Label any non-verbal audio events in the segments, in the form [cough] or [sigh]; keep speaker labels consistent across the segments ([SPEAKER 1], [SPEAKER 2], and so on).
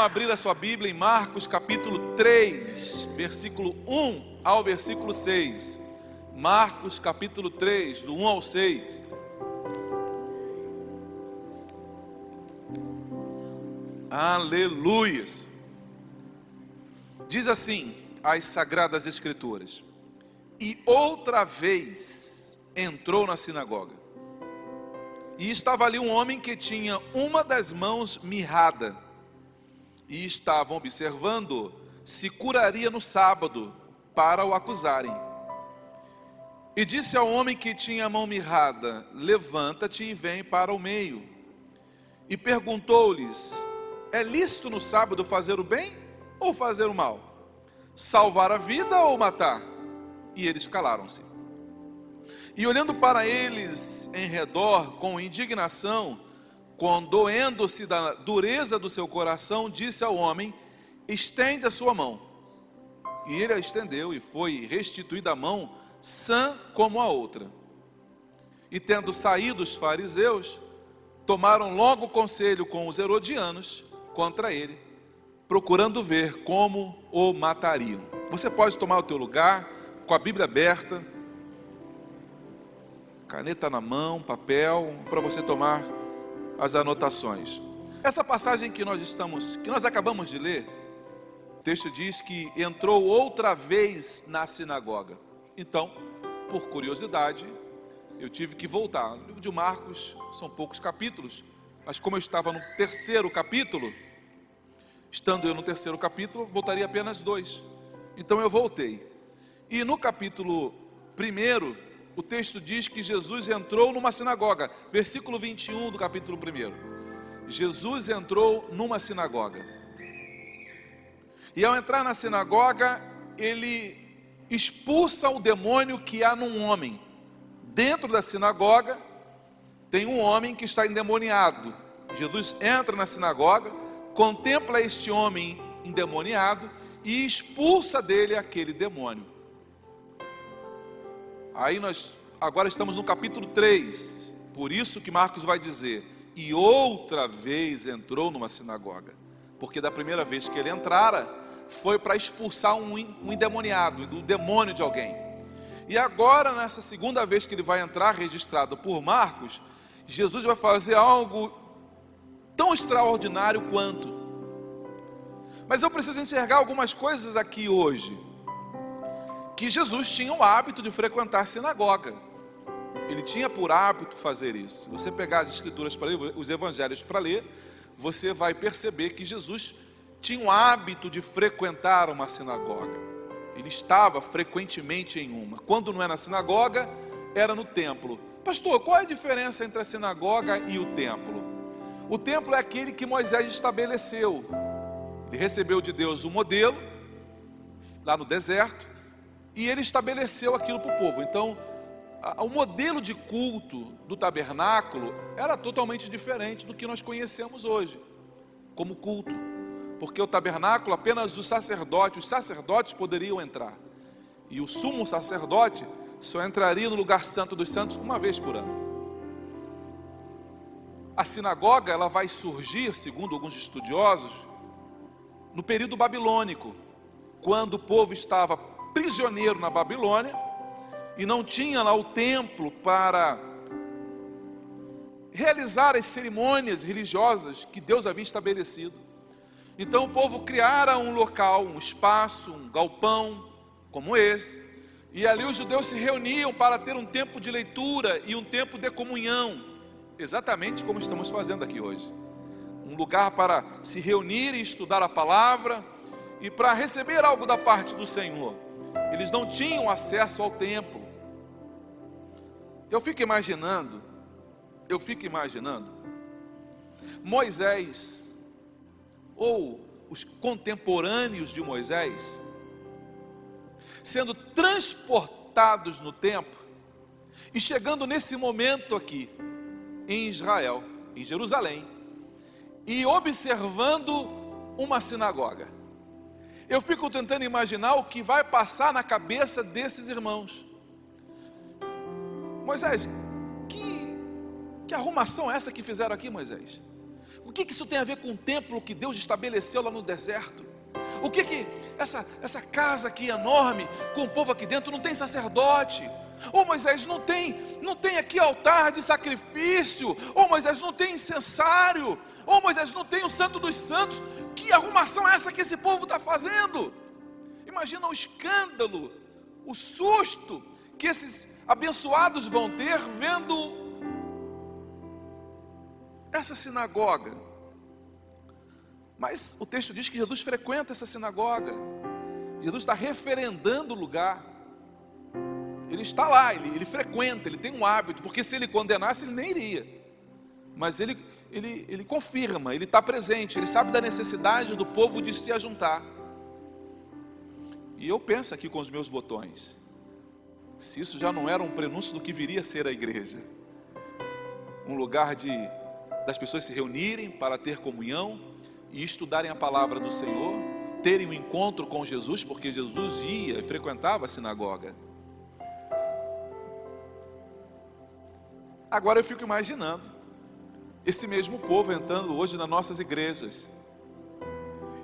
[SPEAKER 1] Então abrir a sua Bíblia em Marcos capítulo 3, versículo 1 ao versículo 6. Marcos capítulo 3, do 1 ao 6. Aleluias. Diz assim as sagradas escrituras: E outra vez entrou na sinagoga. E estava ali um homem que tinha uma das mãos mirrada e estavam observando se curaria no sábado para o acusarem. E disse ao homem que tinha a mão mirrada: Levanta-te e vem para o meio. E perguntou-lhes: É lícito no sábado fazer o bem ou fazer o mal? Salvar a vida ou matar? E eles calaram-se. E olhando para eles em redor com indignação, condoendo-se da dureza do seu coração, disse ao homem: Estende a sua mão. E ele a estendeu, e foi restituída a mão, sã como a outra. E tendo saído os fariseus, tomaram logo conselho com os herodianos contra ele, procurando ver como o matariam. Você pode tomar o teu lugar, com a Bíblia aberta, caneta na mão, papel, para você tomar as anotações. Essa passagem que nós estamos, que nós acabamos de ler, o texto diz que entrou outra vez na sinagoga. Então, por curiosidade, eu tive que voltar. No livro de Marcos são poucos capítulos, mas como eu estava no terceiro capítulo, estando eu no terceiro capítulo, voltaria apenas dois. Então eu voltei. E no capítulo primeiro, o texto diz que Jesus entrou numa sinagoga, versículo 21 do capítulo 1. Jesus entrou numa sinagoga. E ao entrar na sinagoga, ele expulsa o demônio que há num homem. Dentro da sinagoga tem um homem que está endemoniado. Jesus entra na sinagoga, contempla este homem endemoniado e expulsa dele aquele demônio. Aí nós agora estamos no capítulo 3. Por isso que Marcos vai dizer: "E outra vez entrou numa sinagoga". Porque da primeira vez que ele entrara, foi para expulsar um, endemoniado, o um demônio de alguém. E agora, nessa segunda vez que ele vai entrar, registrado por Marcos, Jesus vai fazer algo tão extraordinário quanto. Mas eu preciso enxergar algumas coisas aqui hoje que Jesus tinha o hábito de frequentar sinagoga. Ele tinha por hábito fazer isso. Se você pegar as escrituras para ler, os evangelhos para ler, você vai perceber que Jesus tinha o hábito de frequentar uma sinagoga. Ele estava frequentemente em uma. Quando não era na sinagoga, era no templo. Pastor, qual é a diferença entre a sinagoga e o templo? O templo é aquele que Moisés estabeleceu. Ele recebeu de Deus o modelo, lá no deserto, e ele estabeleceu aquilo para o povo. Então, o modelo de culto do tabernáculo era totalmente diferente do que nós conhecemos hoje, como culto, porque o tabernáculo apenas os sacerdotes, os sacerdotes poderiam entrar, e o sumo sacerdote só entraria no lugar santo dos santos uma vez por ano. A sinagoga ela vai surgir, segundo alguns estudiosos, no período babilônico, quando o povo estava prisioneiro na Babilônia e não tinha lá o templo para realizar as cerimônias religiosas que Deus havia estabelecido. Então o povo criara um local, um espaço, um galpão como esse, e ali os judeus se reuniam para ter um tempo de leitura e um tempo de comunhão, exatamente como estamos fazendo aqui hoje. Um lugar para se reunir e estudar a palavra, e para receber algo da parte do Senhor. Eles não tinham acesso ao templo. Eu fico imaginando, eu fico imaginando, Moisés, ou os contemporâneos de Moisés, sendo transportados no tempo e chegando nesse momento aqui, em Israel, em Jerusalém, e observando uma sinagoga. Eu fico tentando imaginar o que vai passar na cabeça desses irmãos. Moisés, que, que arrumação é essa que fizeram aqui, Moisés? O que, que isso tem a ver com o templo que Deus estabeleceu lá no deserto? O que que essa, essa casa aqui enorme, com o povo aqui dentro, não tem sacerdote? Ô oh, Moisés, não tem, não tem aqui altar de sacrifício. Ô oh, Moisés, não tem incensário. Ô oh, Moisés, não tem o santo dos santos. Que arrumação é essa que esse povo está fazendo? Imagina o escândalo, o susto que esses abençoados vão ter vendo essa sinagoga. Mas o texto diz que Jesus frequenta essa sinagoga. Jesus está referendando o lugar. Ele está lá, ele, ele frequenta, ele tem um hábito, porque se ele condenasse, ele nem iria. Mas ele, ele, ele confirma, ele está presente, ele sabe da necessidade do povo de se ajuntar. E eu penso aqui com os meus botões, se isso já não era um prenúncio do que viria a ser a igreja, um lugar de das pessoas se reunirem para ter comunhão e estudarem a palavra do Senhor, terem um encontro com Jesus, porque Jesus ia e frequentava a sinagoga. Agora eu fico imaginando esse mesmo povo entrando hoje nas nossas igrejas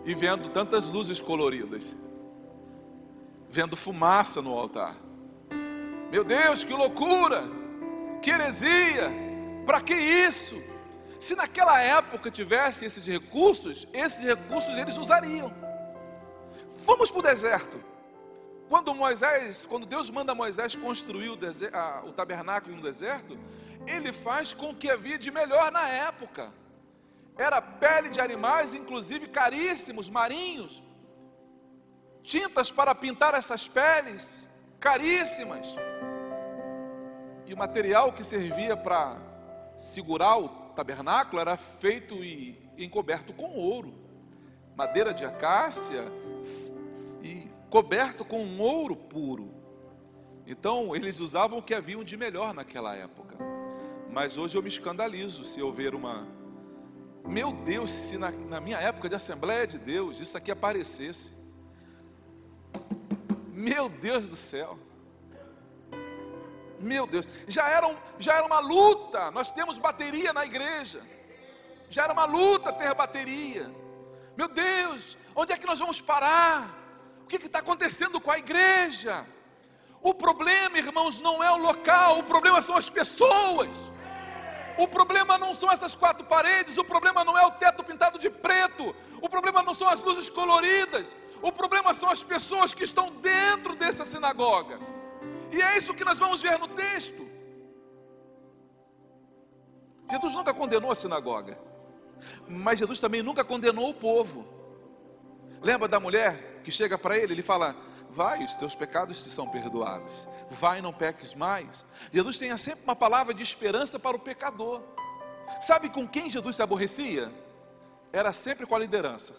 [SPEAKER 1] e vendo tantas luzes coloridas, vendo fumaça no altar. Meu Deus, que loucura! Que heresia! Para que isso? Se naquela época tivesse esses recursos, esses recursos eles usariam. Vamos para o deserto. Quando Moisés, quando Deus manda Moisés construir o, a, o tabernáculo no deserto, ele faz com que havia de melhor na época. Era pele de animais, inclusive caríssimos, marinhos. Tintas para pintar essas peles, caríssimas. E o material que servia para segurar o tabernáculo era feito e encoberto com ouro, madeira de acácia e coberto com um ouro puro. Então, eles usavam o que haviam de melhor naquela época. Mas hoje eu me escandalizo se eu ver uma. Meu Deus, se na, na minha época de Assembleia de Deus isso aqui aparecesse. Meu Deus do céu. Meu Deus, já era, um, já era uma luta. Nós temos bateria na igreja. Já era uma luta ter bateria. Meu Deus, onde é que nós vamos parar? O que está acontecendo com a igreja? O problema, irmãos, não é o local, o problema são as pessoas. O problema não são essas quatro paredes, o problema não é o teto pintado de preto, o problema não são as luzes coloridas, o problema são as pessoas que estão dentro dessa sinagoga. E é isso que nós vamos ver no texto. Jesus nunca condenou a sinagoga, mas Jesus também nunca condenou o povo. Lembra da mulher que chega para ele, ele fala: Vai, os teus pecados te são perdoados. Vai, não peques mais. Jesus tem sempre uma palavra de esperança para o pecador. Sabe com quem Jesus se aborrecia? Era sempre com a liderança,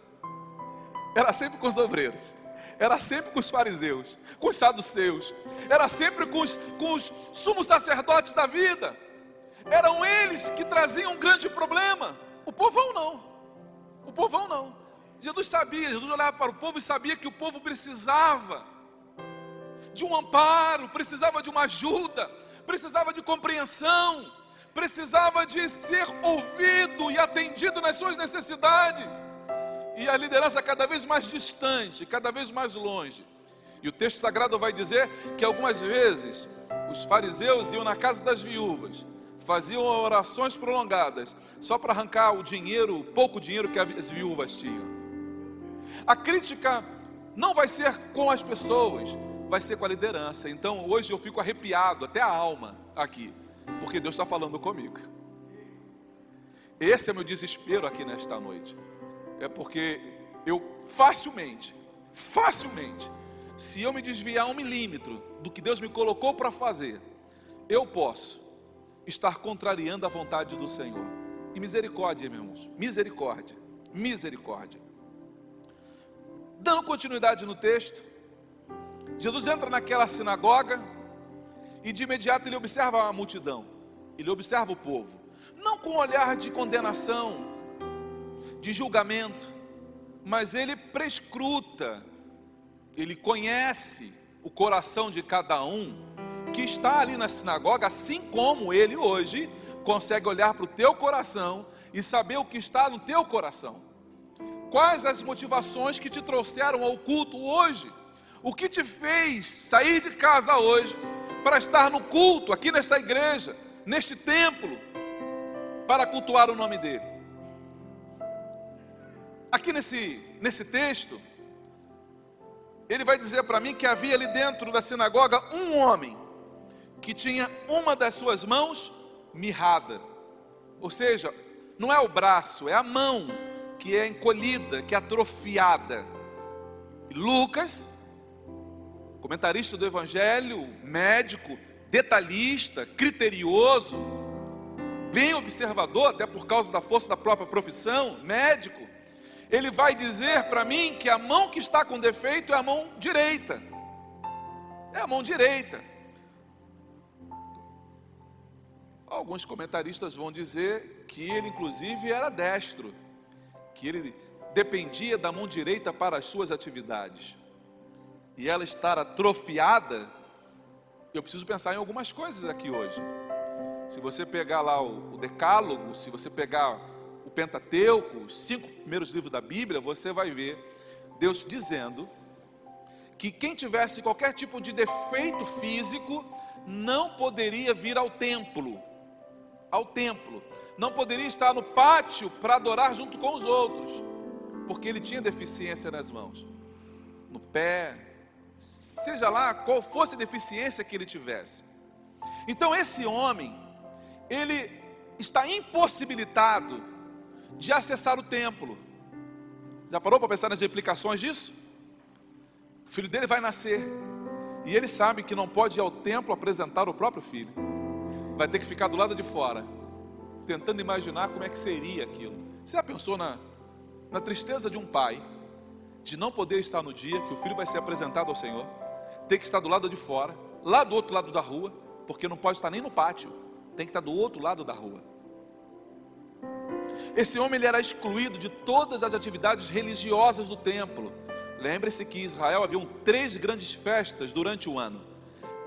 [SPEAKER 1] era sempre com os obreiros, era sempre com os fariseus, com os saduceus, era sempre com os, com os sumos sacerdotes da vida. Eram eles que traziam um grande problema. O povão não. O povão não. Jesus sabia, Jesus olhava para o povo e sabia que o povo precisava de um amparo, precisava de uma ajuda, precisava de compreensão, precisava de ser ouvido e atendido nas suas necessidades. E a liderança cada vez mais distante, cada vez mais longe. E o texto sagrado vai dizer que algumas vezes os fariseus iam na casa das viúvas, faziam orações prolongadas, só para arrancar o dinheiro, o pouco dinheiro que as viúvas tinham. A crítica não vai ser com as pessoas, vai ser com a liderança. Então hoje eu fico arrepiado, até a alma aqui, porque Deus está falando comigo. Esse é meu desespero aqui nesta noite. É porque eu facilmente facilmente, se eu me desviar um milímetro do que Deus me colocou para fazer, eu posso estar contrariando a vontade do Senhor. E misericórdia, meus irmãos, misericórdia, misericórdia. Dando continuidade no texto, Jesus entra naquela sinagoga e de imediato ele observa a multidão, ele observa o povo, não com um olhar de condenação, de julgamento, mas ele prescruta, ele conhece o coração de cada um que está ali na sinagoga, assim como ele hoje consegue olhar para o teu coração e saber o que está no teu coração. Quais as motivações que te trouxeram ao culto hoje? O que te fez sair de casa hoje para estar no culto, aqui nesta igreja, neste templo, para cultuar o nome dele? Aqui nesse, nesse texto, ele vai dizer para mim que havia ali dentro da sinagoga um homem que tinha uma das suas mãos mirrada, ou seja, não é o braço, é a mão que é encolhida, que é atrofiada. Lucas, comentarista do Evangelho, médico, detalhista, criterioso, bem observador, até por causa da força da própria profissão, médico, ele vai dizer para mim que a mão que está com defeito é a mão direita. É a mão direita. Alguns comentaristas vão dizer que ele, inclusive, era destro, que ele dependia da mão direita para as suas atividades. E ela estar atrofiada, eu preciso pensar em algumas coisas aqui hoje. Se você pegar lá o, Decálogo, se você pegar o Pentateuco, os cinco primeiros livros da Bíblia, você vai ver Deus dizendo que quem tivesse qualquer tipo de defeito físico não poderia vir ao templo ao templo, não poderia estar no pátio para adorar junto com os outros, porque ele tinha deficiência nas mãos, no pé, seja lá qual fosse a deficiência que ele tivesse. Então esse homem, ele está impossibilitado de acessar o templo. Já parou para pensar nas implicações disso? O filho dele vai nascer e ele sabe que não pode ir ao templo apresentar o próprio filho vai ter que ficar do lado de fora, tentando imaginar como é que seria aquilo. Você já pensou na, na tristeza de um pai, de não poder estar no dia que o filho vai ser apresentado ao Senhor, ter que estar do lado de fora, lá do outro lado da rua, porque não pode estar nem no pátio, tem que estar do outro lado da rua. Esse homem ele era excluído de todas as atividades religiosas do templo. Lembre-se que em Israel haviam três grandes festas durante o ano.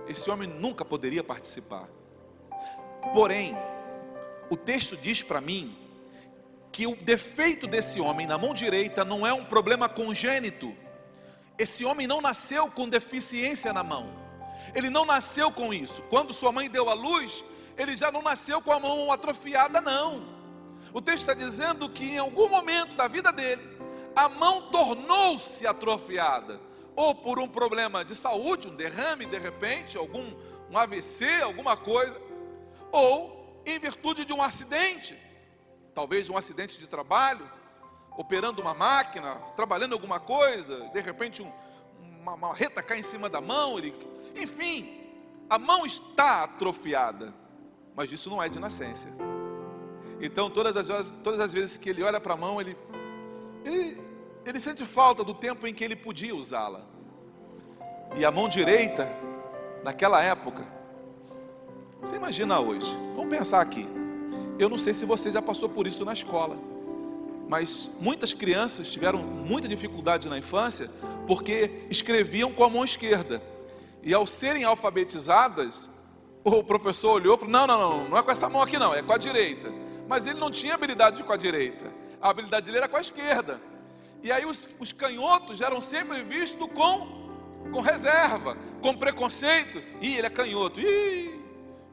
[SPEAKER 1] Esse homem nunca poderia participar. Porém, o texto diz para mim que o defeito desse homem na mão direita não é um problema congênito. Esse homem não nasceu com deficiência na mão. Ele não nasceu com isso. Quando sua mãe deu a luz, ele já não nasceu com a mão atrofiada, não. O texto está dizendo que em algum momento da vida dele, a mão tornou-se atrofiada, ou por um problema de saúde, um derrame de repente, algum um AVC, alguma coisa, ou em virtude de um acidente, talvez um acidente de trabalho, operando uma máquina, trabalhando alguma coisa, de repente um, uma, uma reta cai em cima da mão, ele, enfim, a mão está atrofiada, mas isso não é de nascença. Então, todas as, vezes, todas as vezes que ele olha para a mão, ele, ele, ele sente falta do tempo em que ele podia usá-la. E a mão direita, naquela época, você imagina hoje, pensar aqui. Eu não sei se você já passou por isso na escola, mas muitas crianças tiveram muita dificuldade na infância porque escreviam com a mão esquerda. E ao serem alfabetizadas, o professor olhou e falou: Não, não, não, não é com essa mão aqui, não, é com a direita. Mas ele não tinha habilidade com a direita, a habilidade dele era com a esquerda. E aí os, os canhotos eram sempre vistos com, com reserva, com preconceito. Ih, ele é canhoto. Ih,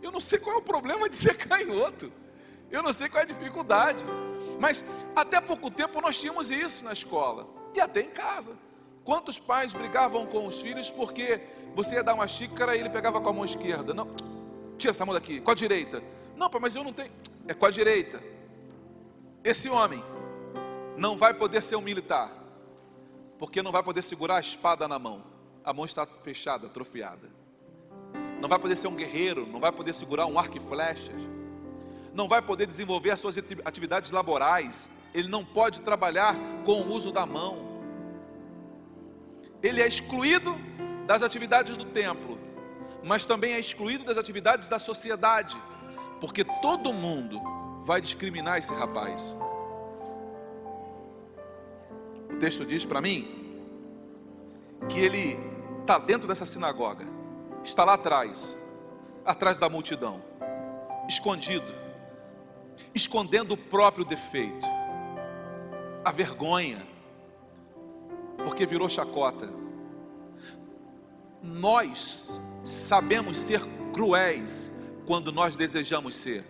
[SPEAKER 1] eu não sei qual é o problema de ser [laughs] canhoto. Eu não sei qual é a dificuldade. Mas até pouco tempo nós tínhamos isso na escola e até em casa. Quantos pais brigavam com os filhos porque você ia dar uma xícara e ele pegava com a mão esquerda? Não, tira essa mão daqui, com a direita. Não, pai, mas eu não tenho. É com a direita. Esse homem não vai poder ser um militar. porque não vai poder segurar a espada na mão, a mão está fechada, atrofiada. Não vai poder ser um guerreiro, não vai poder segurar um arco e flechas, não vai poder desenvolver as suas atividades laborais, ele não pode trabalhar com o uso da mão. Ele é excluído das atividades do templo, mas também é excluído das atividades da sociedade, porque todo mundo vai discriminar esse rapaz. O texto diz para mim que ele está dentro dessa sinagoga, está lá atrás, atrás da multidão, escondido, escondendo o próprio defeito, a vergonha, porque virou chacota. Nós sabemos ser cruéis quando nós desejamos ser.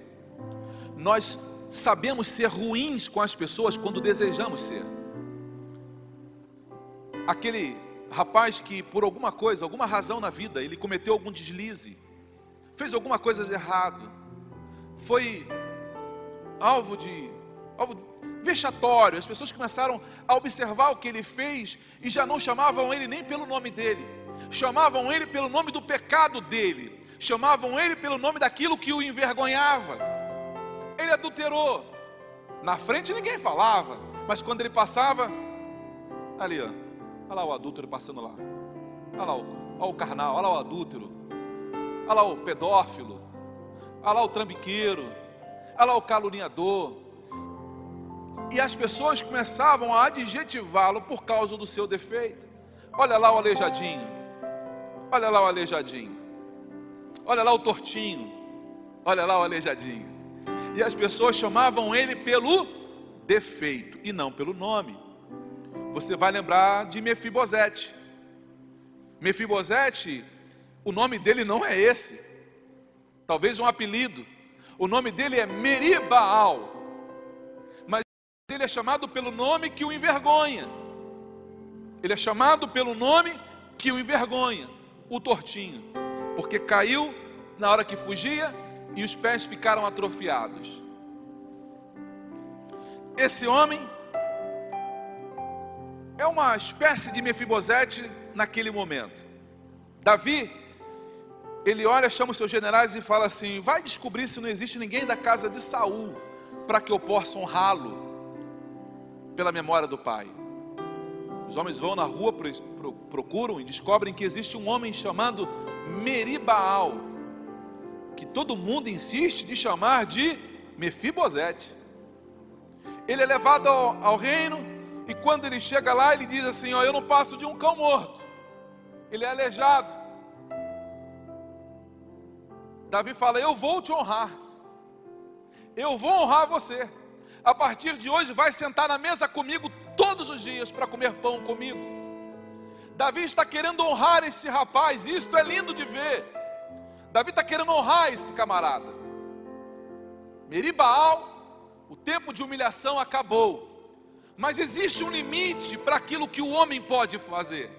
[SPEAKER 1] Nós sabemos ser ruins com as pessoas quando desejamos ser. Aquele rapaz que por alguma coisa, alguma razão na vida, ele cometeu algum deslize, fez alguma coisa de errado, foi alvo de alvo vexatório. As pessoas começaram a observar o que ele fez e já não chamavam ele nem pelo nome dele, chamavam ele pelo nome do pecado dele, chamavam ele pelo nome daquilo que o envergonhava. Ele adulterou. Na frente ninguém falava, mas quando ele passava, ali, ó, olha lá o adúltero passando lá, olha lá o, olha o carnal, olha lá o adúltero, olha lá o pedófilo, olha lá o trambiqueiro, olha lá o caluniador, e as pessoas começavam a adjetivá-lo por causa do seu defeito. Olha lá o aleijadinho. Olha lá o aleijadinho. Olha lá o tortinho. Olha lá o aleijadinho. E as pessoas chamavam ele pelo defeito e não pelo nome. Você vai lembrar de Mefibosete. Mefibosete, o nome dele não é esse. Talvez um apelido. O nome dele é Meribaal ele é chamado pelo nome que o envergonha. Ele é chamado pelo nome que o envergonha, o tortinho, porque caiu na hora que fugia e os pés ficaram atrofiados. Esse homem é uma espécie de Mefibosete naquele momento. Davi, ele olha, chama os seus generais e fala assim: Vai descobrir se não existe ninguém da casa de Saul para que eu possa honrá-lo pela memória do pai. Os homens vão na rua, procuram e descobrem que existe um homem chamado Meribaal, que todo mundo insiste de chamar de Mefibosete. Ele é levado ao, ao reino e quando ele chega lá, ele diz assim: Ó, eu não passo de um cão morto. Ele é aleijado. Davi fala: Eu vou te honrar. Eu vou honrar você a partir de hoje vai sentar na mesa comigo todos os dias para comer pão comigo. Davi está querendo honrar esse rapaz, isto é lindo de ver. Davi está querendo honrar esse camarada. Meribaal, o tempo de humilhação acabou, mas existe um limite para aquilo que o homem pode fazer.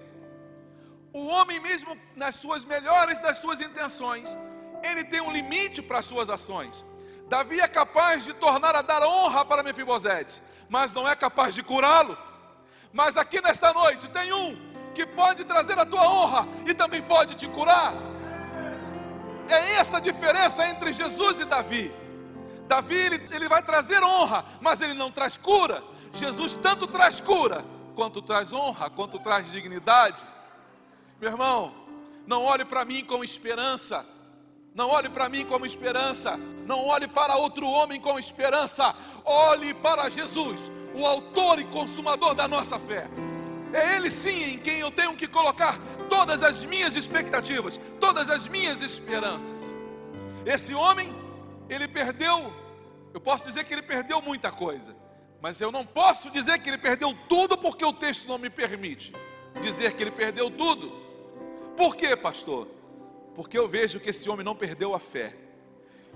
[SPEAKER 1] O homem, mesmo nas suas melhores das suas intenções, ele tem um limite para as suas ações. Davi é capaz de tornar a dar honra para Mefibosete, mas não é capaz de curá-lo. Mas aqui nesta noite tem um que pode trazer a tua honra e também pode te curar. É essa a diferença entre Jesus e Davi. Davi ele, ele vai trazer honra, mas ele não traz cura. Jesus tanto traz cura, quanto traz honra, quanto traz dignidade. Meu irmão, não olhe para mim com esperança não olhe para mim como esperança, não olhe para outro homem com esperança, olhe para Jesus, o autor e consumador da nossa fé. É Ele sim em quem eu tenho que colocar todas as minhas expectativas, todas as minhas esperanças. Esse homem, ele perdeu, eu posso dizer que ele perdeu muita coisa, mas eu não posso dizer que ele perdeu tudo porque o texto não me permite dizer que ele perdeu tudo. Por quê, pastor? porque eu vejo que esse homem não perdeu a fé.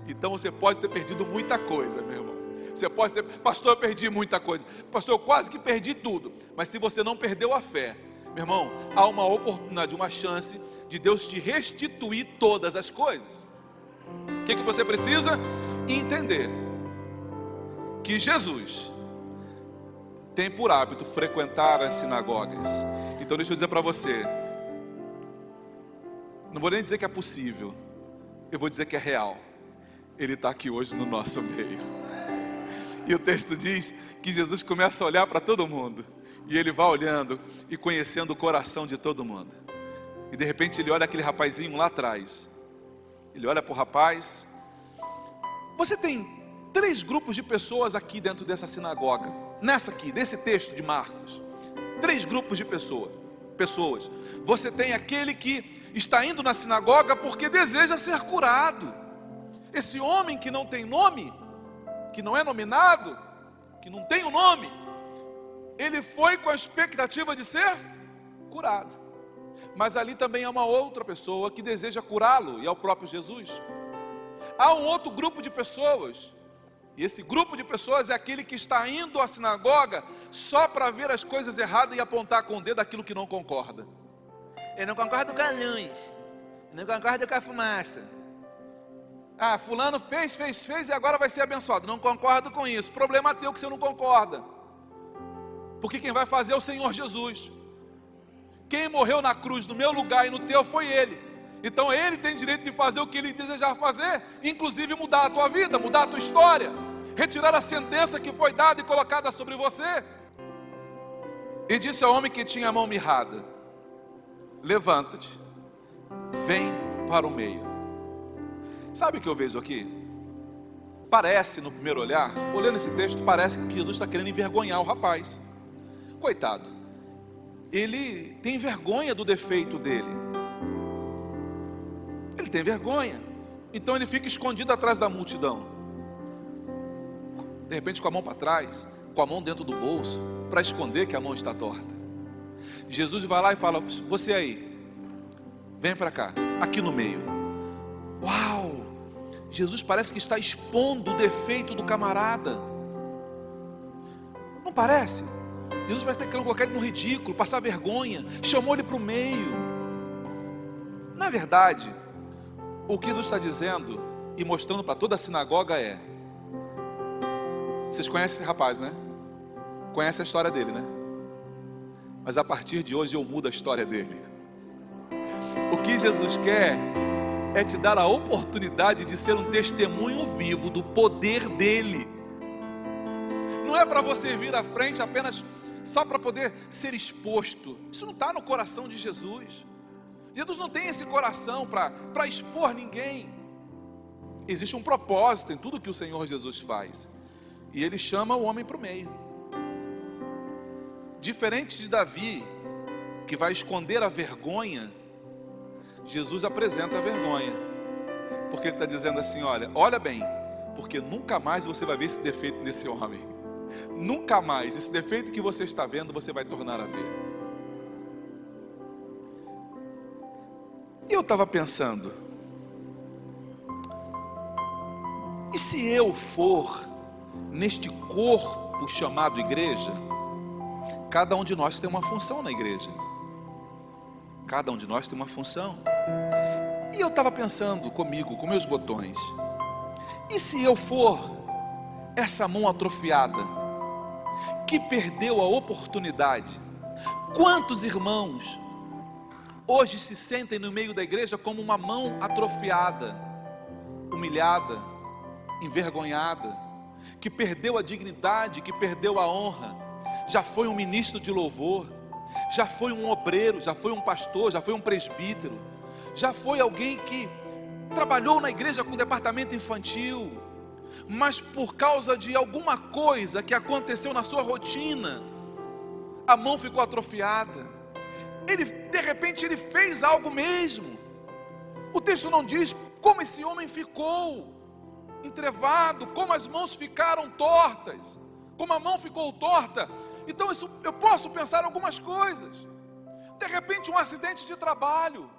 [SPEAKER 1] Então você pode ter perdido muita coisa, meu irmão. Você pode ter, pastor, eu perdi muita coisa. Pastor, eu quase que perdi tudo. Mas se você não perdeu a fé, meu irmão, há uma oportunidade, uma chance de Deus te restituir todas as coisas. O que, que você precisa? Entender que Jesus tem por hábito frequentar as sinagogas. Então deixa eu dizer para você, não vou nem dizer que é possível, eu vou dizer que é real. Ele está aqui hoje no nosso meio. E o texto diz que Jesus começa a olhar para todo mundo. E ele vai olhando e conhecendo o coração de todo mundo. E de repente ele olha aquele rapazinho lá atrás. Ele olha para o rapaz. Você tem três grupos de pessoas aqui dentro dessa sinagoga. Nessa aqui, desse texto de Marcos. Três grupos de pessoas. Pessoas. Você tem aquele que está indo na sinagoga porque deseja ser curado. Esse homem que não tem nome, que não é nominado, que não tem o um nome, ele foi com a expectativa de ser curado. Mas ali também há uma outra pessoa que deseja curá-lo, e é o próprio Jesus. Há um outro grupo de pessoas, e esse grupo de pessoas é aquele que está indo à sinagoga só para ver as coisas erradas e apontar com o dedo aquilo que não concorda. Eu não concordo com a luz, eu não concordo com a fumaça. Ah, fulano fez, fez, fez e agora vai ser abençoado. Não concordo com isso. Problema teu que você não concorda porque quem vai fazer é o Senhor Jesus. Quem morreu na cruz no meu lugar e no teu foi Ele. Então Ele tem direito de fazer o que Ele desejar fazer, inclusive mudar a tua vida, mudar a tua história, retirar a sentença que foi dada e colocada sobre você. E disse ao homem que tinha a mão mirrada: Levanta-te, vem para o meio. Sabe o que eu vejo aqui? Parece, no primeiro olhar, olhando esse texto, parece que Jesus está querendo envergonhar o rapaz coitado, ele tem vergonha do defeito dele. Tem vergonha. Então ele fica escondido atrás da multidão. De repente com a mão para trás, com a mão dentro do bolso, para esconder que a mão está torta. Jesus vai lá e fala: Você aí, vem para cá, aqui no meio. Uau! Jesus parece que está expondo o defeito do camarada. Não parece? Jesus parece estar querendo colocar ele no ridículo, passar vergonha, chamou ele para o meio. Na verdade, o que Jesus está dizendo e mostrando para toda a sinagoga é: vocês conhecem esse rapaz, né? Conhece a história dele, né? Mas a partir de hoje eu mudo a história dele. O que Jesus quer é te dar a oportunidade de ser um testemunho vivo do poder dele. Não é para você vir à frente apenas só para poder ser exposto. Isso não está no coração de Jesus. Jesus não tem esse coração para expor ninguém. Existe um propósito em tudo que o Senhor Jesus faz. E ele chama o homem para o meio. Diferente de Davi, que vai esconder a vergonha, Jesus apresenta a vergonha. Porque ele está dizendo assim: olha, olha bem, porque nunca mais você vai ver esse defeito nesse homem. Nunca mais esse defeito que você está vendo, você vai tornar a ver. E eu estava pensando, e se eu for neste corpo chamado igreja, cada um de nós tem uma função na igreja. Cada um de nós tem uma função. E eu estava pensando comigo, com meus botões, e se eu for essa mão atrofiada, que perdeu a oportunidade. Quantos irmãos hoje se sentem no meio da igreja como uma mão atrofiada, humilhada, envergonhada, que perdeu a dignidade, que perdeu a honra, já foi um ministro de louvor, já foi um obreiro, já foi um pastor, já foi um presbítero, já foi alguém que trabalhou na igreja com departamento infantil, mas por causa de alguma coisa que aconteceu na sua rotina, a mão ficou atrofiada. Ele, de repente, ele fez algo mesmo. O texto não diz como esse homem ficou entrevado, como as mãos ficaram tortas, como a mão ficou torta. Então, isso, eu posso pensar algumas coisas. De repente, um acidente de trabalho.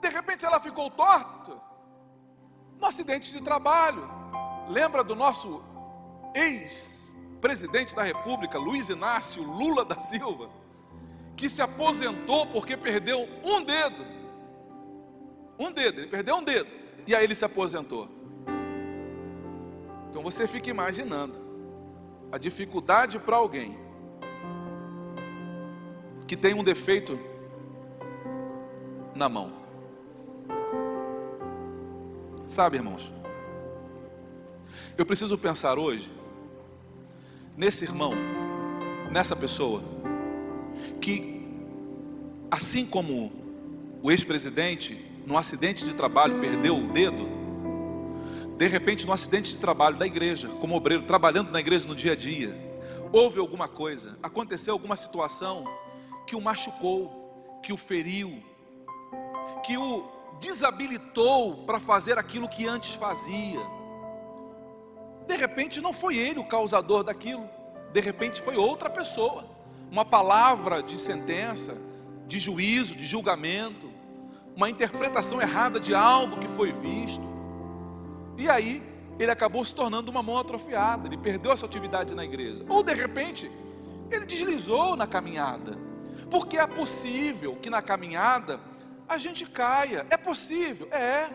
[SPEAKER 1] De repente, ela ficou torta. No acidente de trabalho. Lembra do nosso ex-presidente da República, Luiz Inácio Lula da Silva, que se aposentou porque perdeu um dedo. Um dedo, ele perdeu um dedo. E aí ele se aposentou. Então você fica imaginando a dificuldade para alguém que tem um defeito na mão. Sabe, irmãos? Eu preciso pensar hoje nesse irmão, nessa pessoa, que, assim como o ex-presidente, num acidente de trabalho, perdeu o dedo, de repente, no acidente de trabalho da igreja, como obreiro, trabalhando na igreja no dia a dia, houve alguma coisa, aconteceu alguma situação que o machucou, que o feriu, que o desabilitou para fazer aquilo que antes fazia. De repente não foi ele o causador daquilo, de repente foi outra pessoa. Uma palavra de sentença, de juízo, de julgamento, uma interpretação errada de algo que foi visto. E aí ele acabou se tornando uma mão atrofiada, ele perdeu essa atividade na igreja. Ou de repente, ele deslizou na caminhada. Porque é possível que na caminhada a gente caia. É possível? É.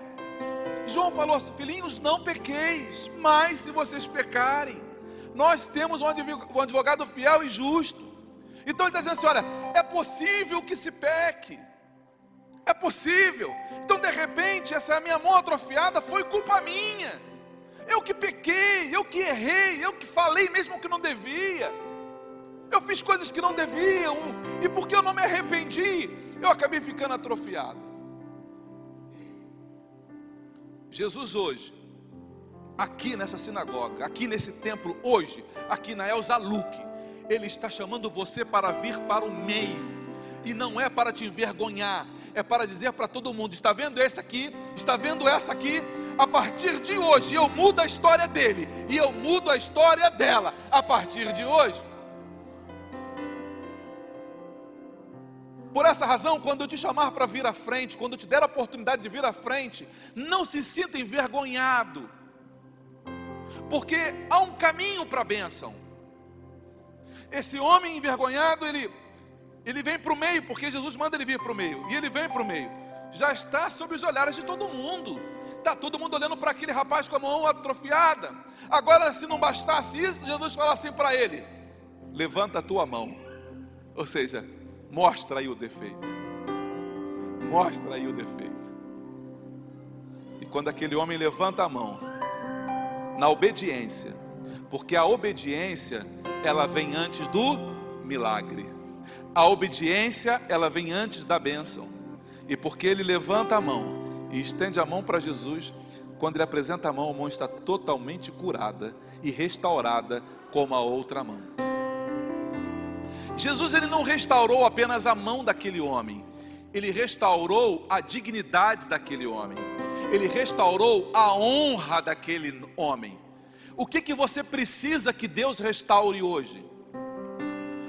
[SPEAKER 1] João falou assim: filhinhos, não pequeis, mas se vocês pecarem, nós temos um advogado fiel e justo. Então ele está dizendo assim: olha, é possível que se peque. É possível. Então, de repente, essa minha mão atrofiada foi culpa minha. Eu que pequei, eu que errei, eu que falei mesmo que não devia. Eu fiz coisas que não deviam, e porque eu não me arrependi, eu acabei ficando atrofiado. Jesus hoje, aqui nessa sinagoga, aqui nesse templo, hoje, aqui na Elza Luque, Ele está chamando você para vir para o meio, e não é para te envergonhar, é para dizer para todo mundo: está vendo esse aqui, está vendo essa aqui, a partir de hoje eu mudo a história dele, e eu mudo a história dela, a partir de hoje. Por essa razão, quando eu te chamar para vir à frente, quando eu te der a oportunidade de vir à frente, não se sinta envergonhado, porque há um caminho para a bênção. Esse homem envergonhado, ele, ele vem para o meio, porque Jesus manda ele vir para o meio, e ele vem para o meio, já está sob os olhares de todo mundo, está todo mundo olhando para aquele rapaz com a mão atrofiada. Agora, se não bastasse isso, Jesus fala assim para ele: levanta a tua mão, ou seja, Mostra aí o defeito. Mostra aí o defeito. E quando aquele homem levanta a mão, na obediência, porque a obediência, ela vem antes do milagre. A obediência, ela vem antes da bênção. E porque ele levanta a mão e estende a mão para Jesus, quando ele apresenta a mão, a mão está totalmente curada e restaurada como a outra mão. Jesus ele não restaurou apenas a mão daquele homem, ele restaurou a dignidade daquele homem, ele restaurou a honra daquele homem. O que que você precisa que Deus restaure hoje?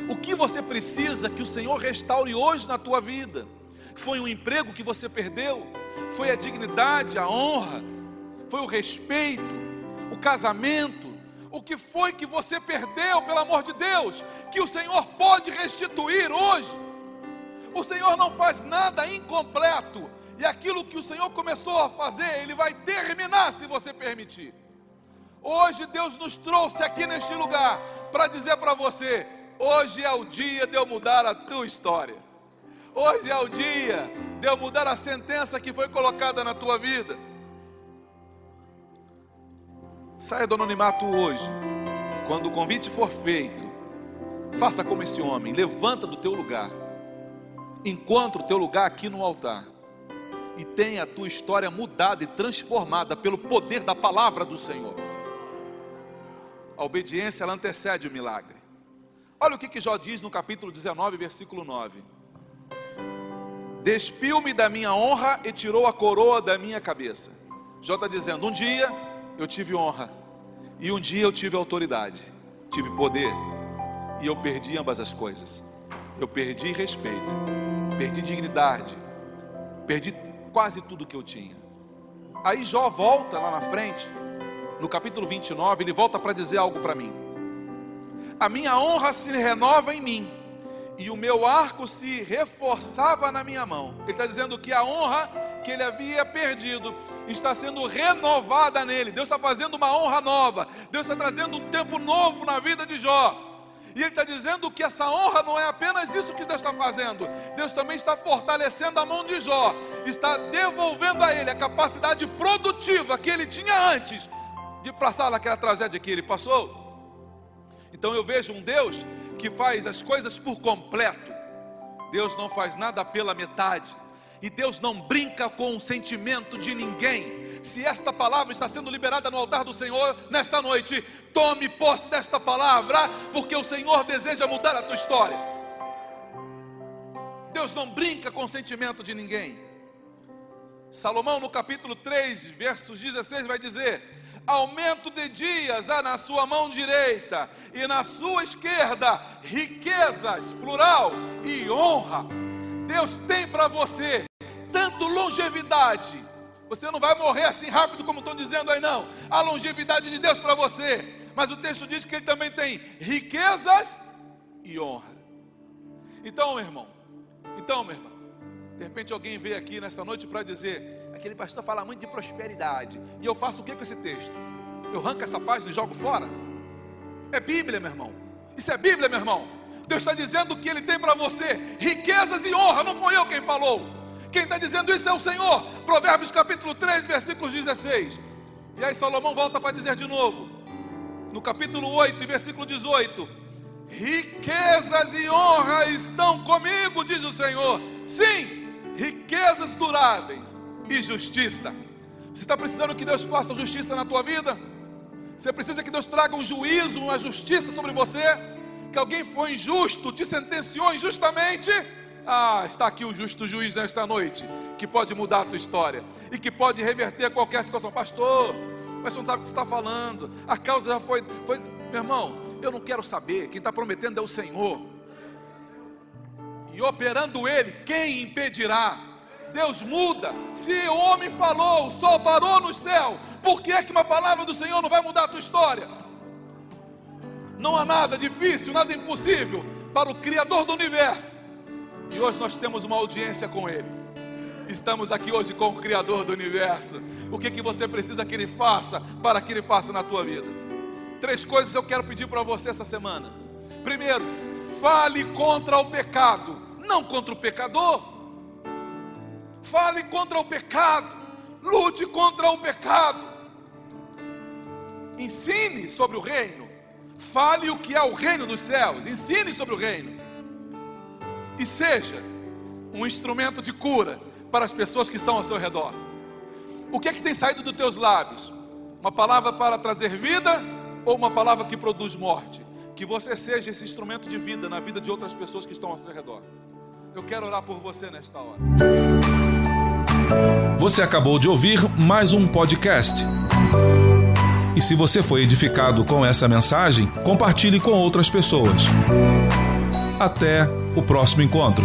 [SPEAKER 1] O que você precisa que o Senhor restaure hoje na tua vida? Foi um emprego que você perdeu? Foi a dignidade, a honra? Foi o respeito? O casamento? o que foi que você perdeu, pelo amor de Deus, que o Senhor pode restituir hoje. O Senhor não faz nada incompleto, e aquilo que o Senhor começou a fazer, Ele vai terminar se você permitir. Hoje Deus nos trouxe aqui neste lugar para dizer para você: hoje é o dia de eu mudar a tua história. Hoje é o dia de eu mudar a sentença que foi colocada na tua vida. Saia do anonimato hoje. Quando o convite for feito, faça como esse homem, levanta do teu lugar. Encontra o teu lugar aqui no altar. E tenha a tua história mudada e transformada pelo poder da palavra do Senhor. A obediência ela antecede o milagre. Olha o que, que Jó diz no capítulo 19, versículo 9: Despiu-me da minha honra e tirou a coroa da minha cabeça. Jó está dizendo: Um dia eu tive honra, e um dia eu tive autoridade, tive poder, e eu perdi ambas as coisas. Eu perdi respeito, perdi dignidade, perdi quase tudo que eu tinha. Aí Jó volta lá na frente, no capítulo 29, ele volta para dizer algo para mim. A minha honra se renova em mim, e o meu arco se reforçava na minha mão. Ele está dizendo que a honra que ele havia perdido está sendo renovada nele. Deus está fazendo uma honra nova. Deus está trazendo um tempo novo na vida de Jó. E ele está dizendo que essa honra não é apenas isso que Deus está fazendo. Deus também está fortalecendo a mão de Jó, está devolvendo a ele a capacidade produtiva que ele tinha antes de passar naquela tragédia que ele passou. Então eu vejo um Deus que faz as coisas por completo. Deus não faz nada pela metade. E Deus não brinca com o sentimento de ninguém. Se esta palavra está sendo liberada no altar do Senhor nesta noite, tome posse desta palavra, porque o Senhor deseja mudar a tua história. Deus não brinca com o sentimento de ninguém. Salomão, no capítulo 3, versos 16, vai dizer: Aumento de dias há na sua mão direita, e na sua esquerda riquezas, plural, e honra. Deus tem para você tanto longevidade. Você não vai morrer assim rápido como estão dizendo aí, não. A longevidade de Deus para você. Mas o texto diz que Ele também tem riquezas e honra. Então, meu irmão, então, meu irmão, de repente alguém veio aqui nessa noite para dizer: aquele pastor fala muito de prosperidade. E eu faço o que com esse texto? Eu arranco essa página e jogo fora? É Bíblia, meu irmão. Isso é Bíblia, meu irmão. Deus está dizendo que Ele tem para você riquezas e honra. Não foi eu quem falou. Quem está dizendo isso é o Senhor. Provérbios capítulo 3, versículos 16. E aí Salomão volta para dizer de novo, no capítulo 8, versículo 18: Riquezas e honra estão comigo, diz o Senhor. Sim, riquezas duráveis e justiça. Você está precisando que Deus faça justiça na tua vida? Você precisa que Deus traga um juízo, uma justiça sobre você? Que alguém foi injusto, te sentenciou injustamente? Ah, está aqui o justo juiz nesta noite, que pode mudar a tua história e que pode reverter qualquer situação. Pastor, mas você não sabe o que você está falando, a causa já foi, foi. Meu irmão, eu não quero saber, quem está prometendo é o Senhor, e operando Ele, quem impedirá? Deus muda. Se o homem falou, o sol parou no céu, por que é que uma palavra do Senhor não vai mudar a tua história? Não há nada difícil, nada impossível para o Criador do universo e hoje nós temos uma audiência com Ele. Estamos aqui hoje com o Criador do universo. O que, que você precisa que Ele faça para que Ele faça na tua vida? Três coisas eu quero pedir para você essa semana. Primeiro, fale contra o pecado, não contra o pecador. Fale contra o pecado, lute contra o pecado. Ensine sobre o reino. Fale o que é o reino dos céus. Ensine sobre o reino e seja um instrumento de cura para as pessoas que estão ao seu redor. O que é que tem saído dos teus lábios? Uma palavra para trazer vida ou uma palavra que produz morte? Que você seja esse instrumento de vida na vida de outras pessoas que estão ao seu redor. Eu quero orar por você nesta hora.
[SPEAKER 2] Você acabou de ouvir mais um podcast. E se você foi edificado com essa mensagem, compartilhe com outras pessoas. Até o próximo encontro.